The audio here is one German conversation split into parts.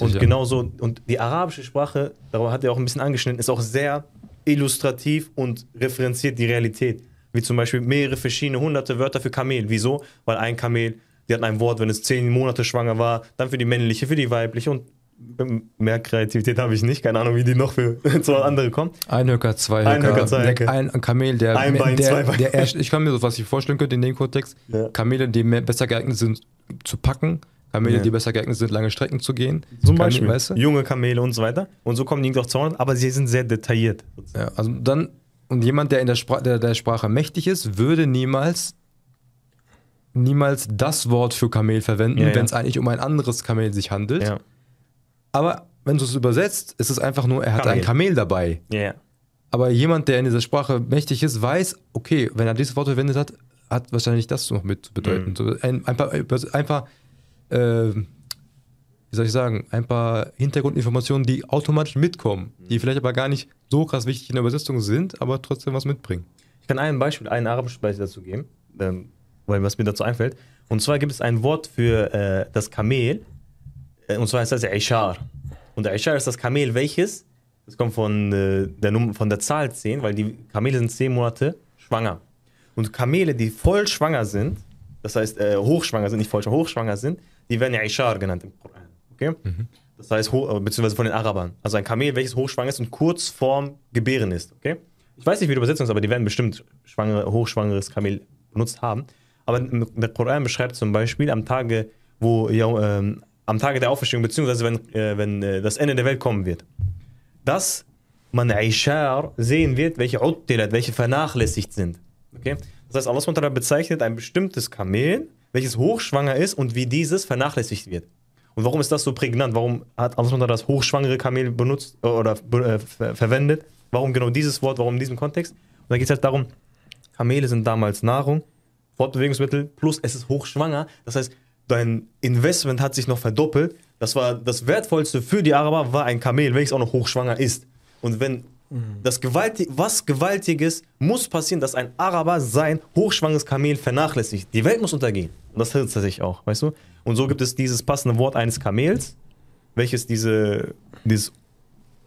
Und genauso, und die arabische Sprache, darüber hat er auch ein bisschen angeschnitten, ist auch sehr illustrativ und referenziert die Realität. Wie zum Beispiel mehrere verschiedene hunderte Wörter für Kamel. Wieso? Weil ein Kamel, die hatten ein Wort, wenn es zehn Monate schwanger war, dann für die männliche, für die weibliche und mehr Kreativität habe ich nicht. Keine Ahnung, wie die noch für zwei andere kommen. Ein Höcker, zwei Höcker. Ein Höcker, zwei Höcker. Ein Kamel, der, Ein Bein, der, zwei Beine. der erst, ich kann mir so was ich vorstellen könnte in dem Kontext. Ja. Kamele, die mehr, besser geeignet sind zu packen. Kamele, Ja. die besser geeignet sind, lange Strecken zu gehen. Zum Kamele, Beispiel. Weißt du? Junge Kamele und so weiter. Und so kommen die irgendwie auf 200, aber sie sind sehr detailliert. Ja, also dann, und jemand, der in der, Spra der, der Sprache mächtig ist, würde niemals niemals das Wort für Kamel verwenden, Ja, ja. wenn es eigentlich um ein anderes Kamel sich handelt. Ja. Aber wenn du es übersetzt, ist es einfach nur, er hat Kamel. ein Kamel dabei. Ja. Aber jemand, der in dieser Sprache mächtig ist, weiß, okay, wenn er dieses Wort verwendet hat, hat wahrscheinlich das noch mit zu bedeuten. Mhm. So ein, ein paar, ein paar äh, wie soll ich sagen, ein paar Hintergrundinformationen, die automatisch mitkommen, die vielleicht aber gar nicht so krass wichtig in der Übersetzung sind, aber trotzdem was mitbringen. Ich kann ein Beispiel, ein arabisches Beispiel dazu geben, ähm, weil was mir dazu einfällt. Und zwar gibt es ein Wort für äh, das Kamel, äh, und zwar heißt das Ishar. Und der Ishar ist das Kamel, welches, das kommt von, äh, der, Num von der Zahl 10, weil die Kamele sind 10 Monate schwanger. Und Kamele, die voll schwanger sind, das heißt äh, hochschwanger sind, nicht voll schwanger, hochschwanger sind, die werden ja Ishar genannt im Koran. Okay? Das heißt, äh, beziehungsweise von den Arabern. Also ein Kamel, welches hochschwanger ist und kurz vorm Gebären ist. Okay? Ich weiß nicht, wie die Übersetzung ist, aber die werden bestimmt schwangere, hochschwangeres Kamel benutzt haben. Aber der Koran beschreibt zum Beispiel am Tage, wo, ähm, am Tage der Auferstehung, beziehungsweise wenn, äh, wenn äh, das Ende der Welt kommen wird, dass man Ishar sehen wird, welche Uttilat, welche vernachlässigt sind. Okay? Das heißt, Allah bezeichnet ein bestimmtes Kamel, welches hochschwanger ist und wie dieses vernachlässigt wird. Und warum ist das so prägnant? Warum hat Allah das hochschwangere Kamel benutzt äh, oder äh, ver verwendet? Warum genau dieses Wort? Warum in diesem Kontext? Und da geht es halt darum, Kamele sind damals Nahrung, Fortbewegungsmittel, plus es ist hochschwanger. Das heißt, dein Investment hat sich noch verdoppelt. Das war das Wertvollste für die Araber, war ein Kamel, welches auch noch hochschwanger ist. Und wenn das Gewalti was Gewaltiges muss passieren, dass ein Araber sein hochschwangeres Kamel vernachlässigt. Die Welt muss untergehen. Und das hilft tatsächlich auch, weißt du? Und so gibt es dieses passende Wort eines Kamels, welches diese, dieses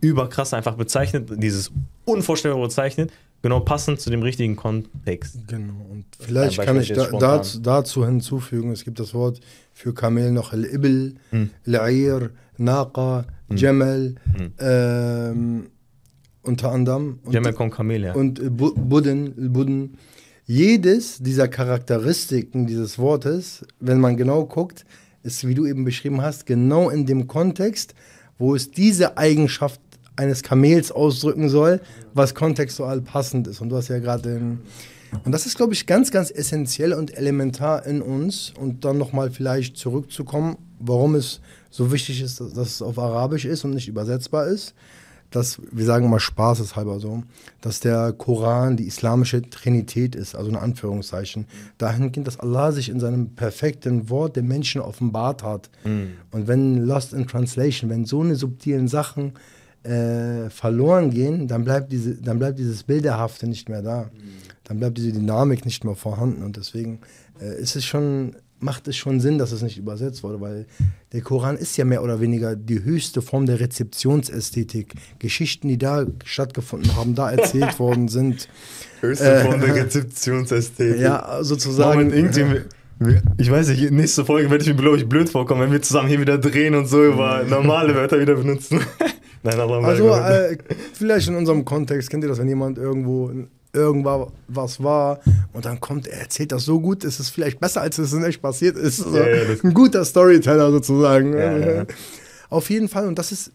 überkrass einfach bezeichnet, dieses unvorstellbare bezeichnet, genau passend zu dem richtigen Kontext. Genau. Und vielleicht kann ich da, dazu, dazu hinzufügen, es gibt das Wort für Kamel noch Al-Ibl, Al-Air, Naqa, Jamal, ähm, unter anderem. Jamal kommt Kamel her. und Bu- Budden, Budden. Jedes dieser Charakteristiken dieses Wortes, wenn man genau guckt, ist, wie du eben beschrieben hast, genau in dem Kontext, wo es diese Eigenschaft eines Kamels ausdrücken soll, was kontextual passend ist. Und du hast ja gerade den. Und das ist, glaube ich, ganz, ganz essentiell und elementar in uns. Und dann nochmal vielleicht zurückzukommen, warum es so wichtig ist, dass dass es auf Arabisch ist und nicht übersetzbar ist dass, wir sagen mal spaßeshalber so, dass der Koran die islamische Trinität ist, also in Anführungszeichen, dahingehend, dass Allah sich in seinem perfekten Wort den Menschen offenbart hat. Und wenn Lost in Translation, wenn so eine subtilen Sachen äh, verloren gehen, dann bleibt, diese, dann bleibt dieses Bilderhafte nicht mehr da. Dann bleibt diese Dynamik nicht mehr vorhanden. Und deswegen äh, ist es schon, macht es schon Sinn, dass es nicht übersetzt wurde, weil der Koran ist ja mehr oder weniger die höchste Form der Rezeptionsästhetik. Geschichten, die da stattgefunden haben, da erzählt worden sind. Höchste Form der Rezeptionsästhetik. Ja, sozusagen. Moment, irgendwie, ich weiß nicht, nächste Folge werde ich mir, glaube ich, blöd vorkommen, wenn wir zusammen hier wieder drehen und so über normale Wörter wieder benutzen. Nein, aber Also äh, vielleicht in unserem Kontext, kennt ihr das, wenn jemand irgendwo irgendwas was war und dann kommt, er erzählt das so gut, ist es vielleicht besser, als es in echt passiert ist. So, Ja, ein guter Storyteller sozusagen. Ja. Auf jeden Fall, und das ist,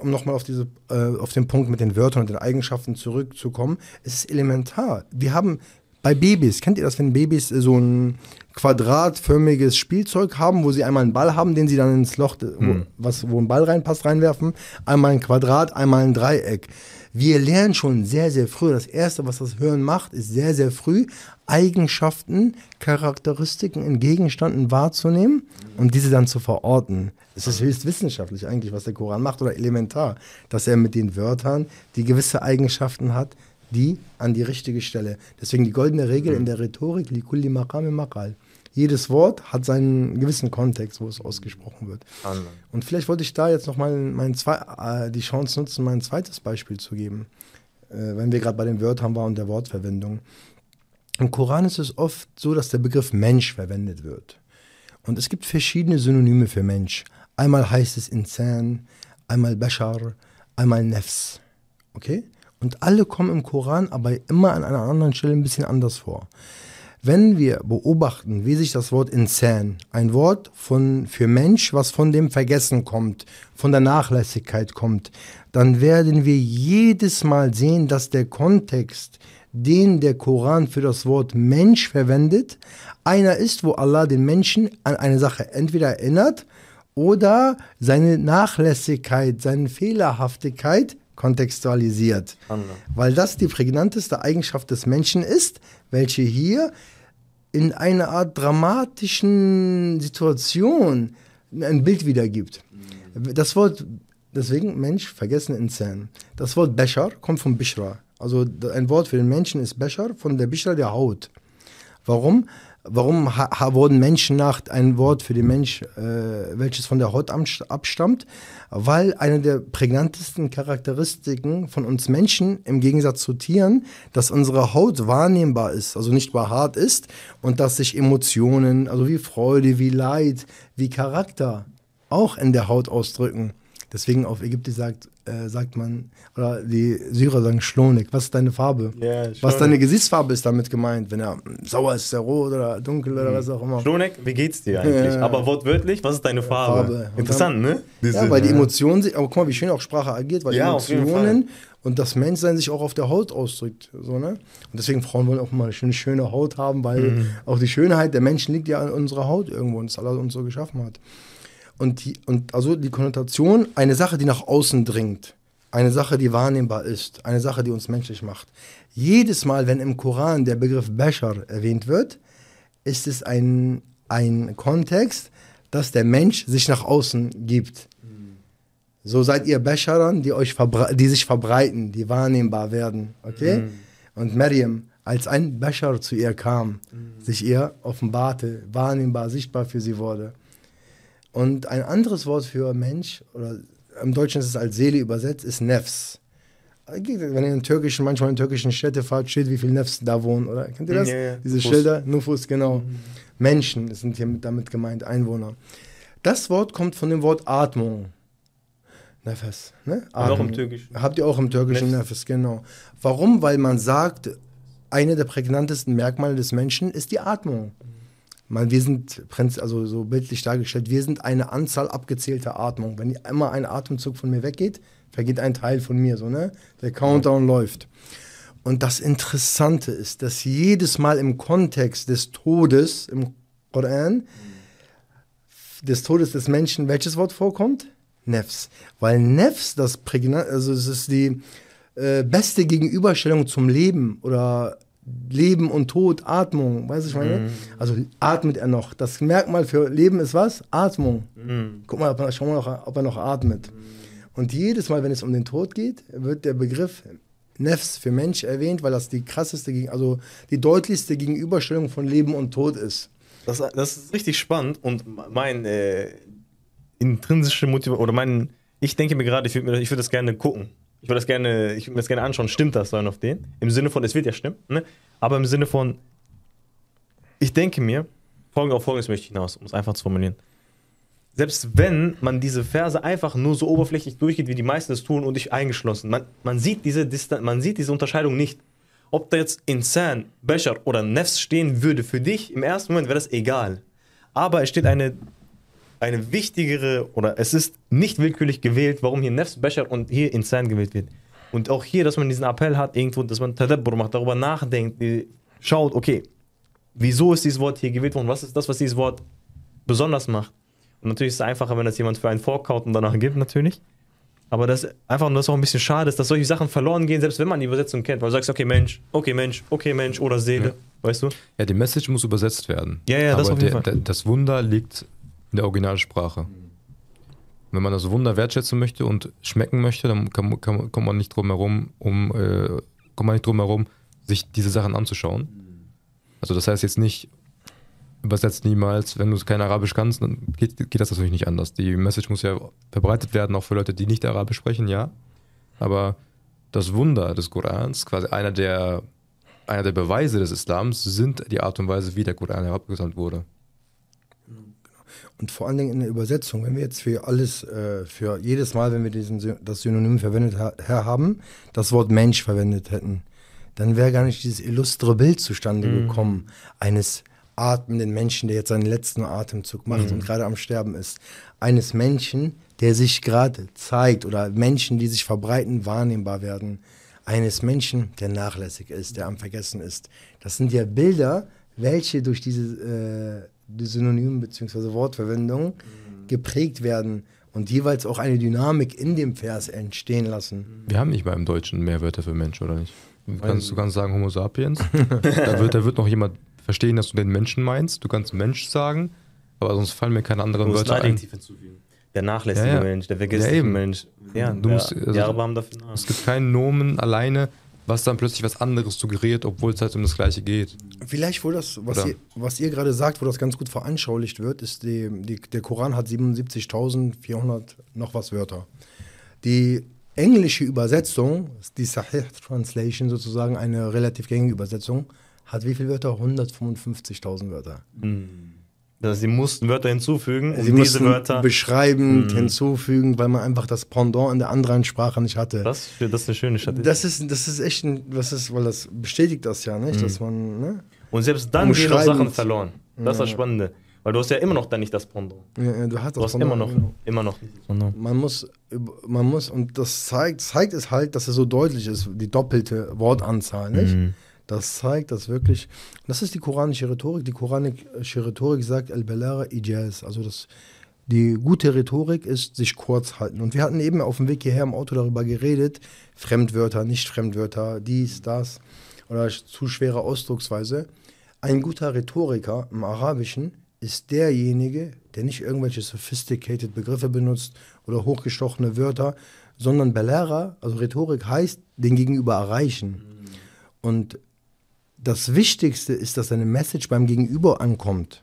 um nochmal auf, diese, äh, auf den Punkt mit den Wörtern und den Eigenschaften zurückzukommen, es ist elementar. Wir haben bei Babys, kennt ihr das, wenn Babys äh, so ein quadratförmiges Spielzeug haben, wo sie einmal einen Ball haben, den sie dann ins Loch, äh, wo, was, wo ein Ball reinpasst, reinwerfen, einmal ein Quadrat, einmal ein Dreieck. Wir lernen schon sehr, sehr früh. Das Erste, was das Hören macht, ist sehr, sehr früh Eigenschaften, Charakteristiken in Gegenständen wahrzunehmen und diese dann zu verorten. Es ist höchst wissenschaftlich eigentlich, was der Koran macht oder elementar, dass er mit den Wörtern, die gewisse Eigenschaften hat, die an die richtige Stelle. Deswegen die goldene Regel in der Rhetorik, likulli maqami maqal. jedes Wort hat seinen gewissen Kontext, wo es ausgesprochen wird. Und vielleicht wollte ich da jetzt noch mal mein zwei, äh, die Chance nutzen, mein zweites Beispiel zu geben, äh, wenn wir gerade bei den Wörtern waren und der Wortverwendung. Im Koran ist es oft so, dass der Begriff Mensch verwendet wird. Und es gibt verschiedene Synonyme für Mensch. Einmal heißt es Insan, einmal Bashar, einmal Nefs. Okay? Und alle kommen im Koran aber immer an einer anderen Stelle ein bisschen anders vor. Wenn wir beobachten, wie sich das Wort Insan, ein Wort von, für Mensch, was von dem Vergessen kommt, von der Nachlässigkeit kommt, dann werden wir jedes Mal sehen, dass der Kontext, den der Koran für das Wort Mensch verwendet, einer ist, wo Allah den Menschen an eine Sache entweder erinnert oder seine Nachlässigkeit, seine Fehlerhaftigkeit kontextualisiert. Allah. Weil das die prägnanteste Eigenschaft des Menschen ist, welche hier in einer Art dramatischen Situation ein Bild wiedergibt. Das Wort, deswegen Mensch, vergessen Insan. Das Wort Beshar kommt von Bishra. Also ein Wort für den Menschen ist Beshar, von der Bishra der Haut. Warum? Warum ha wurden Menschen nach ein Wort für den Mensch, äh, welches von der Haut am- abstammt? Weil eine der prägnantesten Charakteristiken von uns Menschen im Gegensatz zu Tieren, dass unsere Haut wahrnehmbar ist, also nicht behaart ist und dass sich Emotionen, also wie Freude, wie Leid, wie Charakter auch in der Haut ausdrücken. Deswegen auf Ägyptisch sagt, äh, sagt man, oder die Syrer sagen Schlonik. Was ist deine Farbe? Ja, was Schlonik. deine Gesichtsfarbe ist damit gemeint. Wenn er sauer ist, ist er rot oder dunkel oder was auch immer. Schlonek, wie geht's dir eigentlich? Ja. Aber wortwörtlich, was ist deine Farbe? Farbe. Interessant, ne? Ja, weil die Emotionen, sich- aber guck mal, wie schön auch Sprache agiert, weil Ja, Emotionen und das Menschsein sich auch auf der Haut ausdrückt. So, ne? Und deswegen Frauen wollen auch immer eine schöne, schöne Haut haben, weil Mhm. auch die Schönheit der Menschen liegt ja an unserer Haut irgendwo und das Allah uns so geschaffen hat. Und, die, und also die Konnotation, eine Sache, die nach außen dringt, eine Sache, die wahrnehmbar ist, eine Sache, die uns menschlich macht. Jedes Mal, wenn im Koran der Begriff Bashar erwähnt wird, ist es ein, ein Kontext, dass der Mensch sich nach außen gibt. So seid ihr Bescharan, die, euch die sich verbreiten, die wahrnehmbar werden. Okay? Und Maryam, als ein Beschar zu ihr kam, sich ihr offenbarte, wahrnehmbar, sichtbar für sie wurde. Und ein anderes Wort für Mensch, oder im Deutschen ist es als Seele übersetzt, ist Nefs. Wenn ihr in türkischen, manchmal in türkischen Städte fahrt, steht, wie viele Nefs da wohnen, oder? Kennt ihr das? Ja, ja. Diese Nufus. Schilder? Nufus, genau. Menschen sind hier mit- damit gemeint, Einwohner. Das Wort kommt von dem Wort Atmung. Nefes, ne? auch im Türkischen. Habt ihr auch im Türkischen Nefs. Nefes, genau. Warum? Weil man sagt, eine der prägnantesten Merkmale des Menschen ist die Atmung. Man, wir sind, also so bildlich dargestellt, wir sind eine Anzahl abgezählter Atmung. Wenn immer ein Atemzug von mir weggeht, vergeht ein Teil von mir, so, ne? Der Countdown läuft. Und das Interessante ist, dass jedes Mal im Kontext des Todes im Koran, des Todes des Menschen, welches Wort vorkommt? Nefs. Weil Nefs, das prägnant, also es ist die äh, beste Gegenüberstellung zum Leben oder Leben und Tod, Atmung, weißt du, ich meine? Also atmet er noch. Das Merkmal für Leben ist was? Atmung. Guck mal, ob er, schau mal, noch, ob er noch atmet. Und jedes Mal, wenn es um den Tod geht, wird der Begriff Nefs für Mensch erwähnt, weil das die krasseste, also die deutlichste Gegenüberstellung von Leben und Tod ist. Das, das ist richtig spannend und mein äh, intrinsische Motivation oder mein, ich denke mir gerade, ich würde würd das gerne gucken. Ich würde das gerne, ich würde mir das gerne anschauen. Stimmt das dann auf den? Im Sinne von, es wird ja stimmen, ne? Aber im Sinne von, ich denke mir, folgend auf folgendes möchte ich hinaus, um es einfach zu formulieren. Selbst wenn man diese Verse einfach nur so oberflächlich durchgeht, wie die meisten es tun und ich eingeschlossen, man, man, sieht diese Distan man sieht diese Unterscheidung nicht. Ob da jetzt Insan, Bashar oder Nefs stehen würde für dich, im ersten Moment wäre das egal. Aber es steht eine, eine wichtigere, oder es ist nicht willkürlich gewählt, warum hier Nefs, Bashar und hier Insan gewählt wird. Und auch hier, dass man diesen Appell hat, irgendwo, dass man Tadabbur macht, darüber nachdenkt, schaut, okay, wieso ist dieses Wort hier gewählt worden? Was ist das, was dieses Wort besonders macht? Und natürlich ist es einfacher, wenn das jemand für einen vorkaut und danach gibt, natürlich. Aber das einfach nur das auch ein bisschen schade ist, dass solche Sachen verloren gehen, selbst wenn man die Übersetzung kennt. Weil du sagst, okay, Mensch, okay, Mensch, okay, Mensch oder Seele, weißt du? Ja, die Message muss übersetzt werden. Ja, ja, das Aber auf jeden der, Fall. der, das Wunder liegt in der Originalsprache. Wenn man das Wunder wertschätzen möchte und schmecken möchte, dann kann, kann, kommt man nicht drum herum, um, äh, kommt man nicht drum herum, sich diese Sachen anzuschauen. Also das heißt jetzt nicht, übersetzt niemals. Wenn du kein Arabisch kannst, dann geht, geht das natürlich nicht anders. Die Message muss ja verbreitet werden, auch für Leute, die nicht Arabisch sprechen, ja. Aber das Wunder des Korans, quasi einer der, einer der Beweise des Islams, sind die Art und Weise, wie der Koran herabgesandt wurde. Und vor allen Dingen in der Übersetzung, wenn wir jetzt für alles, äh, für jedes Mal, wenn wir diesen, das Synonym verwendet ha haben, das Wort Mensch verwendet hätten, dann wäre gar nicht dieses illustre Bild zustande gekommen, eines atmenden Menschen, der jetzt seinen letzten Atemzug macht und gerade am Sterben ist. Eines Menschen, der sich gerade zeigt oder Menschen, die sich verbreiten, wahrnehmbar werden. Eines Menschen, der nachlässig ist, der am Vergessen ist. Das sind ja Bilder, welche durch diese äh, die Synonym bzw. Wortverwendung geprägt werden und jeweils auch eine Dynamik in dem Vers entstehen lassen. Wir haben nicht mal im Deutschen mehr Wörter für Mensch, oder nicht? Du kannst, du kannst sagen Homo sapiens. da, wird, da wird noch jemand verstehen, dass du den Menschen meinst. Du kannst Mensch sagen, aber sonst fallen mir keine Du anderen musst Wörter ein. Hinzufügen. Der nachlässige Ja, ja. Mensch, der Ja, vergessliche eben. Mensch. Ja, Du ja, musst- also- haben dafür Namen. Es gibt keinen Nomen alleine, was dann plötzlich was anderes suggeriert, obwohl es halt um das Gleiche geht. Vielleicht, wo das, was ihr, was ihr gerade sagt, wo das ganz gut veranschaulicht wird, ist, die, die, der Koran hat 77.400 noch was Wörter. Die englische Übersetzung, die Sahih Translation sozusagen, eine relativ gängige Übersetzung, hat wie viele Wörter? 155.000 Wörter. Also sie mussten Wörter hinzufügen, Sie diese mussten Wörter. beschreibend hinzufügen, weil man einfach das Pendant in der anderen Sprache nicht hatte. Das, das ist eine schöne Statistik. Das ist, das ist echt ein, was ist, weil das bestätigt das ja, nicht? Dass man, ne? Und selbst dann gehen noch. Sachen verloren. Das ist das Spannende. Weil du hast ja immer noch dann nicht das Pendant. Ja, ja, du hast Du das hast immer noch, genau. immer noch. Man muss, man muss, und das zeigt, zeigt es halt, dass es so deutlich ist, die doppelte Wortanzahl, nicht? Mhm. Das zeigt, dass wirklich, das ist die koranische Rhetorik. Die koranische Rhetorik sagt Al-Balara Ijaz. Also das, die gute Rhetorik ist sich kurz halten. Und wir hatten eben auf dem Weg hierher im Auto darüber geredet, Fremdwörter, Nicht-Fremdwörter, dies, das oder zu schwere Ausdrucksweise. Ein guter Rhetoriker im Arabischen ist derjenige, der nicht irgendwelche sophisticated Begriffe benutzt oder hochgestochene Wörter, sondern Balara, also Rhetorik heißt, den Gegenüber erreichen. Und das Wichtigste ist, dass deine Message beim Gegenüber ankommt.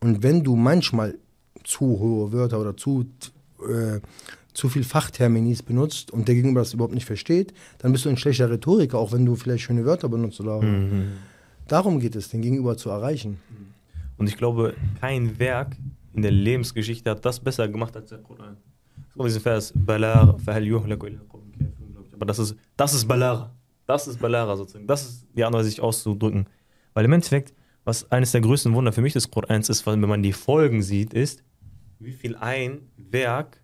Und wenn du manchmal zu hohe Wörter oder zu, äh, zu viel Fachterminis benutzt und der Gegenüber das überhaupt nicht versteht, dann bist du ein schlechter Rhetoriker, auch wenn du vielleicht schöne Wörter benutzt. Oder Darum geht es, den Gegenüber zu erreichen. Und ich glaube, kein Werk in der Lebensgeschichte hat das besser gemacht als der Koran. Guck mal, diesen Vers, Balar. Aber das ist, das ist Balara. Das ist Balara sozusagen. Das ist die andere sich auszudrücken. Weil im Endeffekt, was eines der größten Wunder für mich des Korans ist, wenn man die Folgen sieht, ist, wie viel ein Werk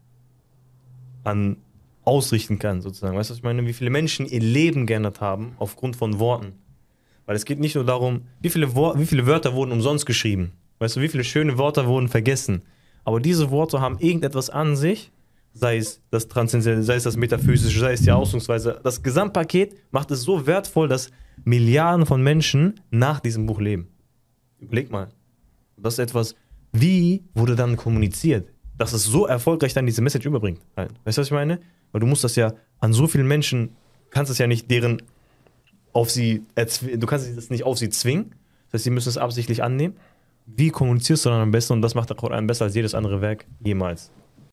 an ausrichten kann, sozusagen. Weißt du, was ich meine? Wie viele Menschen ihr Leben geändert haben aufgrund von Worten. Weil es geht nicht nur darum, wie viele, Wor wie viele Wörter wurden umsonst geschrieben. Weißt du, wie viele schöne Wörter wurden vergessen. Aber diese Worte haben irgendetwas an sich, sei es das Transzendentale, sei es das Metaphysische, sei es die Ausdrucksweise. Das Gesamtpaket macht es so wertvoll, dass Milliarden von Menschen nach diesem Buch leben. Überleg mal. Das ist etwas, wie wurde dann kommuniziert, dass es so erfolgreich dann diese Message überbringt. Weißt du, was ich meine? Weil du musst das ja an so vielen Menschen, kannst es ja nicht deren auf sie, du kannst das nicht auf sie zwingen. Das heißt, sie müssen es absichtlich annehmen. Wie kommunizierst du dann am besten? Und das macht der Koran besser als jedes andere Werk jemals.